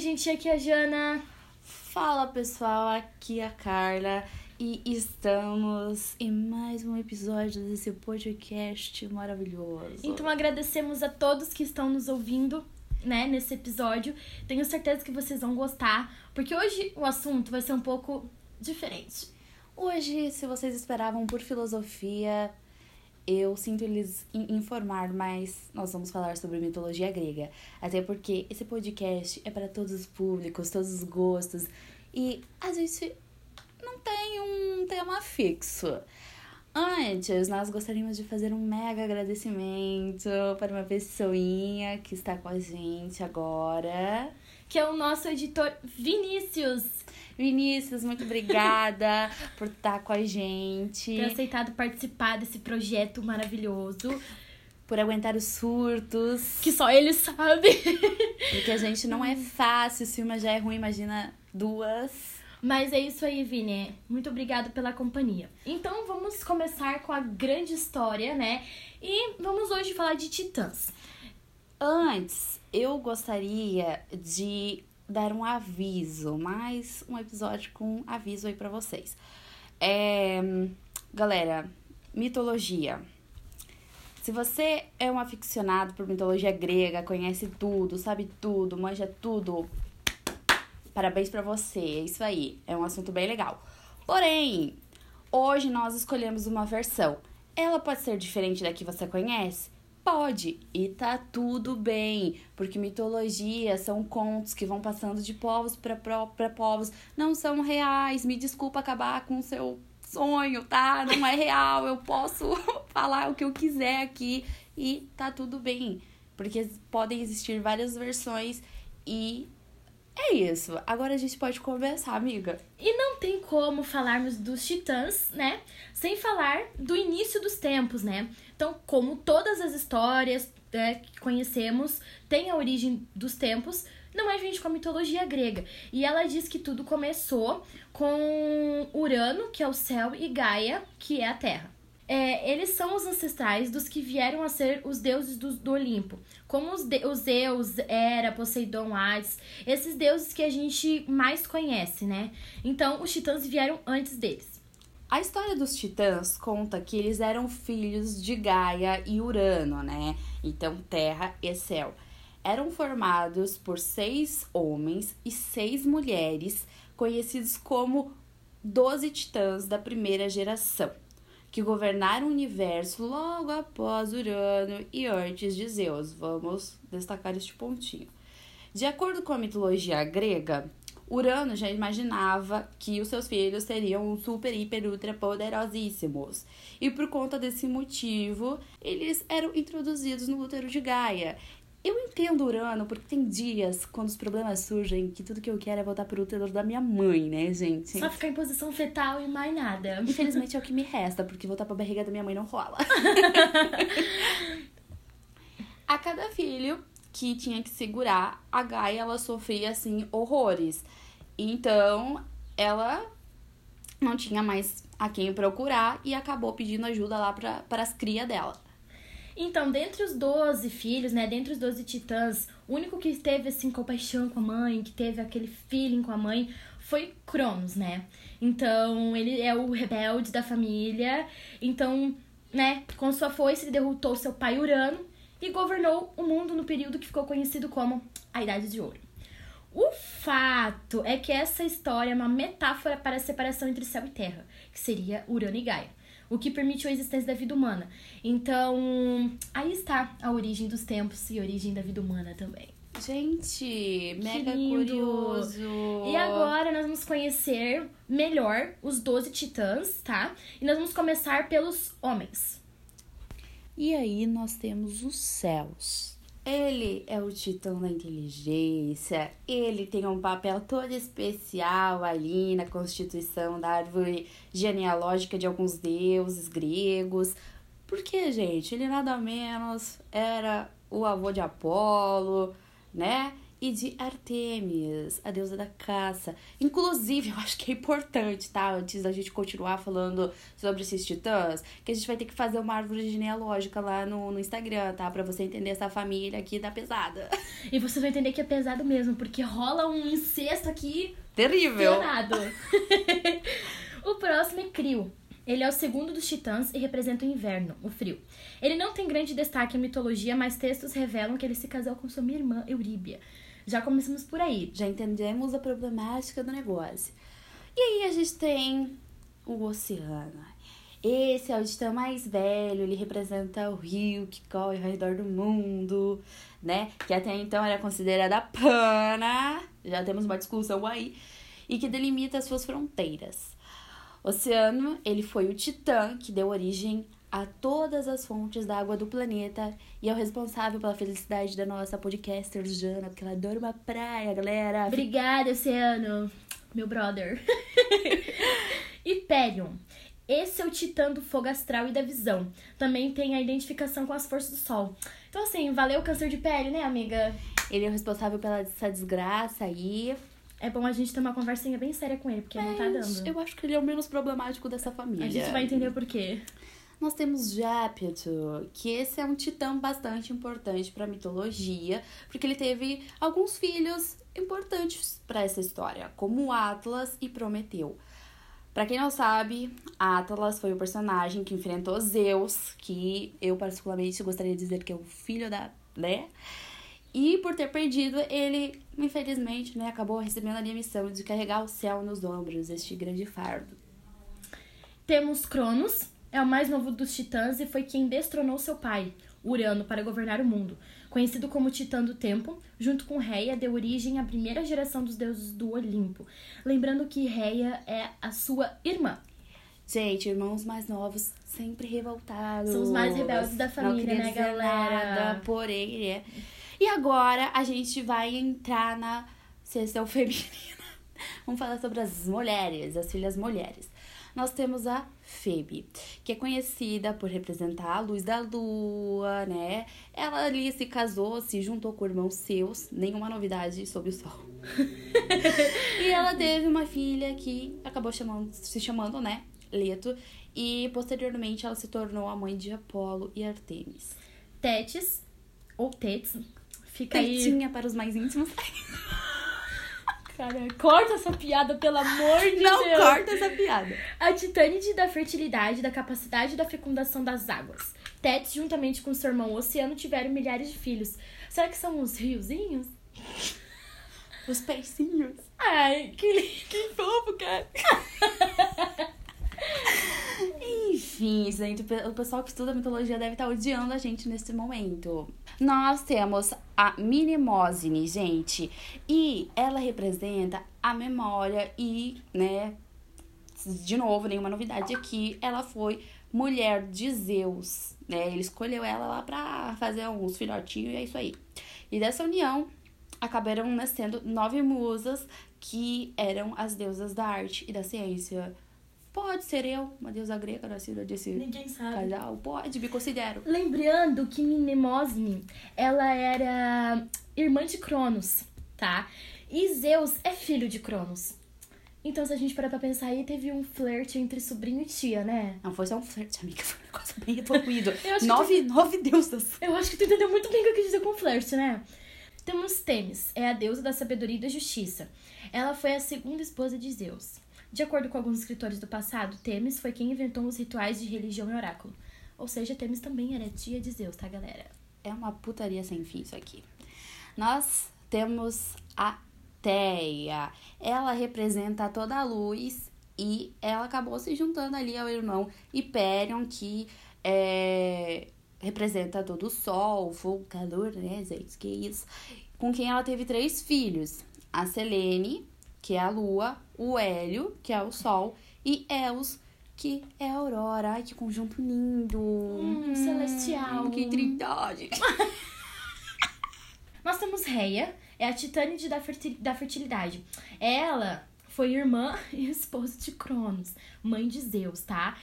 gente, aqui é a Jana. Fala pessoal, aqui é a Carla e estamos em mais um episódio desse podcast maravilhoso. Então agradecemos a todos que estão nos ouvindo, né, nesse episódio. Tenho certeza que vocês vão gostar, porque hoje o assunto vai ser um pouco diferente. Hoje, se vocês esperavam por filosofia, eu sinto lhes informar, mas nós vamos falar sobre mitologia grega. Até porque esse podcast é para todos os públicos, todos os gostos. E a gente não tem um tema fixo. Antes, nós gostaríamos de fazer um mega agradecimento para uma pessoinha que está com a gente agora. Que é o nosso editor Vinícius. Vinícius, muito obrigada por estar com a gente. Ter aceitado participar desse projeto maravilhoso. Por aguentar os surtos. Que só ele sabe. Porque a gente não é fácil. Se uma já é ruim, imagina duas. Mas é isso aí, Vini. Muito obrigada pela companhia. Então vamos começar com a grande história, né? E vamos hoje falar de titãs. Antes, eu gostaria de dar um aviso, mais um episódio com aviso aí para vocês. É, galera, mitologia. Se você é um aficionado por mitologia grega, conhece tudo, sabe tudo, manja tudo, parabéns para você. É isso aí, é um assunto bem legal. Porém, hoje nós escolhemos uma versão. Ela pode ser diferente da que você conhece? Pode, e tá tudo bem, porque mitologia são contos que vão passando de povos para povos, não são reais. Me desculpa acabar com o seu sonho, tá? Não é real, eu posso falar o que eu quiser aqui e tá tudo bem, porque podem existir várias versões e é isso. Agora a gente pode conversar, amiga. E não tem como falarmos dos titãs, né? Sem falar do início dos tempos, né? Então, como todas as histórias né, que conhecemos têm a origem dos tempos, não é gente com a mitologia grega. E ela diz que tudo começou com Urano, que é o céu, e Gaia, que é a terra. É, eles são os ancestrais dos que vieram a ser os deuses do, do Olimpo, como os, de, os Zeus, Hera, Poseidon, Hades, esses deuses que a gente mais conhece, né? Então, os titãs vieram antes deles. A história dos titãs conta que eles eram filhos de Gaia e Urano, né? Então, terra e céu. Eram formados por seis homens e seis mulheres, conhecidos como doze titãs da primeira geração que governaram o universo logo após Urano e antes de Zeus. Vamos destacar este pontinho. De acordo com a mitologia grega, Urano já imaginava que os seus filhos seriam super, hiper, ultra poderosíssimos. E por conta desse motivo, eles eram introduzidos no útero de Gaia. Eu entendo Urano, porque tem dias, quando os problemas surgem, que tudo que eu quero é voltar pro útero da minha mãe, né, gente? Só ficar em posição fetal e mais nada. Infelizmente é o que me resta, porque voltar pra barriga da minha mãe não rola. a cada filho que tinha que segurar, a Gaia, ela sofria, assim, horrores. Então, ela não tinha mais a quem procurar e acabou pedindo ajuda lá para as crias dela. Então, dentre os 12 filhos, né, dentre os 12 titãs, o único que teve, assim, compaixão com a mãe, que teve aquele feeling com a mãe, foi Cronos, né? Então, ele é o rebelde da família. Então, né, com sua foice, ele derrotou seu pai Urano e governou o mundo no período que ficou conhecido como a Idade de Ouro. O fato é que essa história é uma metáfora para a separação entre céu e terra, que seria Urano e Gaia o que permitiu a existência da vida humana. Então, aí está a origem dos tempos e a origem da vida humana também. Gente, mega curioso. E agora nós vamos conhecer melhor os 12 titãs, tá? E nós vamos começar pelos homens. E aí nós temos os céus. Ele é o titã da inteligência, ele tem um papel todo especial ali na constituição da árvore genealógica de alguns deuses gregos. Porque, gente, ele nada menos era o avô de Apolo, né? E de Artemis, a deusa da caça. Inclusive, eu acho que é importante, tá? Antes da gente continuar falando sobre esses titãs, que a gente vai ter que fazer uma árvore genealógica lá no, no Instagram, tá? Pra você entender essa família aqui da pesada. E você vai entender que é pesado mesmo, porque rola um incesto aqui Terrível! o próximo é Crio. Ele é o segundo dos titãs e representa o inverno, o frio. Ele não tem grande destaque em mitologia, mas textos revelam que ele se casou com sua irmã Euríbia. Já começamos por aí. Já entendemos a problemática do negócio. E aí a gente tem o oceano. Esse é o titã mais velho, ele representa o rio que corre ao redor do mundo, né? Que até então era considerada pana. Já temos uma discussão aí. E que delimita as suas fronteiras. Oceano, ele foi o titã que deu origem a todas as fontes da água do planeta e é o responsável pela felicidade da nossa podcaster Jana, porque ela adora uma praia, galera. Obrigada, Oceano, meu brother. Hyperion. Esse é o titã do fogo astral e da visão. Também tem a identificação com as forças do sol. Então, assim, valeu o câncer de pele, né, amiga? Ele é o responsável pela essa desgraça aí. É bom a gente ter uma conversinha bem séria com ele, porque não tá Mas dando. Eu acho que ele é o menos problemático dessa família. A gente vai entender o porquê. Nós temos Jápeto, que esse é um titã bastante importante para mitologia, porque ele teve alguns filhos importantes para essa história, como Atlas e Prometeu. Para quem não sabe, Atlas foi o personagem que enfrentou Zeus, que eu particularmente gostaria de dizer que é o filho da, né? E por ter perdido, ele, infelizmente, né, acabou recebendo a missão de carregar o céu nos ombros, este grande fardo. Temos Cronos, é o mais novo dos titãs e foi quem destronou seu pai, Urano, para governar o mundo. Conhecido como Titã do Tempo, junto com Reia, deu origem à primeira geração dos deuses do Olimpo. Lembrando que Reia é a sua irmã. Gente, irmãos mais novos sempre revoltados. São os mais rebeldes da família, né, galera? Nada, porém, é. E agora a gente vai entrar na sessão feminina. Vamos falar sobre as mulheres, as filhas mulheres. Nós temos a Febe, que é conhecida por representar a luz da lua, né? Ela ali se casou, se juntou com irmãos seus, nenhuma novidade sobre o sol. e ela teve uma filha que acabou chamando, se chamando, né? Leto. E posteriormente ela se tornou a mãe de Apolo e Artemis. Tétis, ou Tets, fica aí. Tetinha para os mais íntimos. Cara, corta essa piada, pelo amor de Não Deus. corta essa piada. A titânide da fertilidade, da capacidade da fecundação das águas. Tétis, juntamente com seu irmão Oceano, tiveram milhares de filhos. Será que são os riozinhos? Os peicinhos. Ai, que, que fofo, cara. Enfim, gente, o pe- o pessoal que estuda mitologia deve estar odiando a gente nesse momento. Nós temos a Minimosine, gente, e ela representa a memória e, né, de novo, nenhuma novidade aqui, ela foi mulher de Zeus, né? Ele escolheu ela lá pra fazer uns filhotinhos e é isso aí. E dessa união acabaram nascendo nove musas que eram as deusas da arte e da ciência. Pode ser eu, uma deusa grega nascida desse Ninguém sabe. casal? Pode, me considero. Lembrando que Mnemosine, ela era irmã de Cronos, tá? E Zeus é filho de Cronos. Então, se a gente parar pra pensar aí, teve um flerte entre sobrinho e tia, né? Não foi só um flerte, amiga, foi um negócio bem que nove, nove deusas. Eu acho que tu entendeu muito bem o que eu quis dizer com flerte, né? Temos Temis, é a deusa da sabedoria e da justiça. Ela foi a segunda esposa de Zeus. De acordo com alguns escritores do passado, Temis foi quem inventou os rituais de religião e oráculo. Ou seja, Temis também era tia de Zeus, tá, galera? É uma putaria sem fim isso aqui. Nós temos a Teia. Ela representa toda a luz e ela acabou se juntando ali ao irmão Hyperion, que é, representa todo o sol, fogo, calor, né, gente? Que isso. Com quem ela teve três filhos: a Selene, que é a lua, o Hélio, que é o sol, e Eos, que é a aurora. Ai, que conjunto lindo! Hum, celestial. Que trindade! Nós temos Reia, é a titânide da, ferti- da fertilidade. Ela foi foi irmã e esposa de Cronos, mãe de Zeus, tá?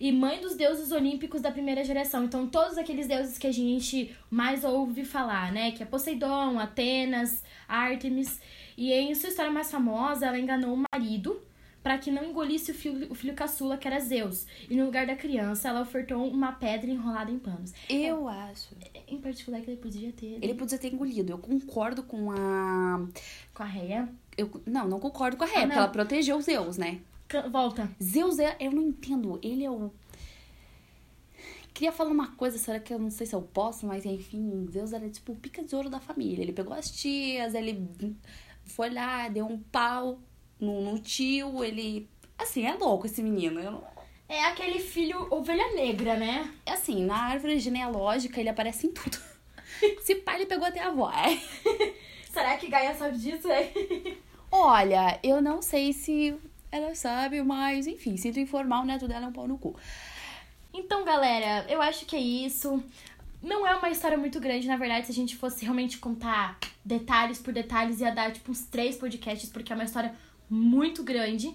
E mãe dos deuses olímpicos da primeira geração. Então, todos aqueles deuses que a gente mais ouve falar, né? Que é Poseidon, Atenas, Ártemis. E em sua história mais famosa, ela enganou o marido para que não engolisse o filho, o filho caçula, que era Zeus. E no lugar da criança, ela ofertou uma pedra enrolada em panos. Eu acho. Em particular, que ele podia ter. Ele podia ter engolido. Eu concordo com a. Com a Reia. Eu, não, não concordo com a Ré, Ah, porque ela protegeu Zeus, né? Volta. Zeus é. Eu não entendo. Ele é o. Queria falar uma coisa, será que eu não sei se eu posso, mas enfim, Zeus era tipo o pica de ouro da família. Ele pegou as tias, ele foi lá, deu um pau no, no tio, ele. Assim, é louco esse menino. Eu não- É aquele filho ovelha negra, né? É assim, na árvore genealógica ele aparece em tudo. Se pai, ele pegou até a avó. É. Será que Gaia sabe disso? É? Olha, eu não sei se ela sabe, mas enfim, sinto informar, o neto dela é um pau no cu. Então, galera, eu acho que é isso. Não é uma história muito grande, na verdade, se a gente fosse realmente contar detalhes por detalhes, ia dar tipo uns três podcasts, porque é uma história muito grande.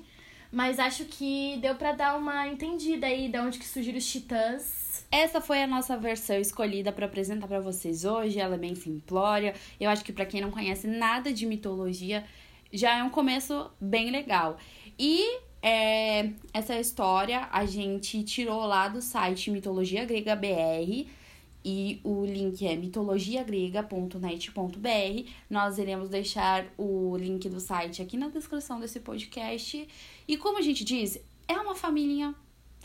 Mas acho que deu pra dar uma entendida aí de onde que surgiram os titãs. Essa foi a nossa versão escolhida pra apresentar pra vocês hoje. Ela é bem simplória. Eu acho que pra quem não conhece nada de mitologia, já é um começo bem legal. E é, essa história a gente tirou lá do site Mitologia Grega BR. E o link é mitologiagrega.net.br. Nós iremos deixar o link do site aqui na descrição desse podcast. E como a gente diz, é uma família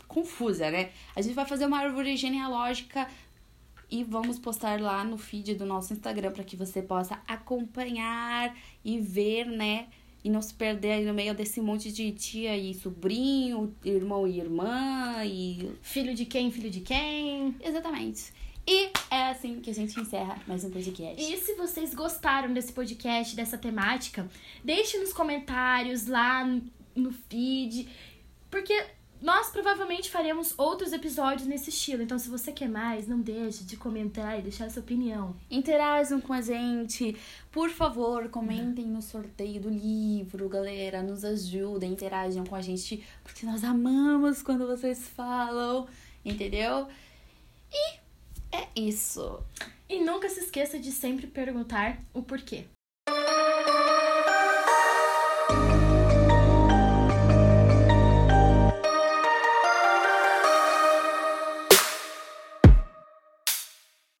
confusa, né? A gente vai fazer uma árvore genealógica e vamos postar lá no feed do nosso Instagram para que você possa acompanhar e ver, né? E não se perder aí no meio desse monte de tia e sobrinho, irmão e irmã e Filho de quem, filho de quem. exatamente. E é assim que a gente encerra mais um podcast. E se vocês gostaram desse podcast, dessa temática, deixe nos comentários lá no feed, porque nós provavelmente faremos outros episódios nesse estilo. Então, se você quer mais, não deixe de comentar e deixar sua opinião. Interajam com a gente. Por favor, comentem no sorteio do livro, galera. Nos ajudem, interajam com a gente, porque nós amamos quando vocês falam, entendeu? E é isso. E nunca se esqueça de sempre perguntar o porquê.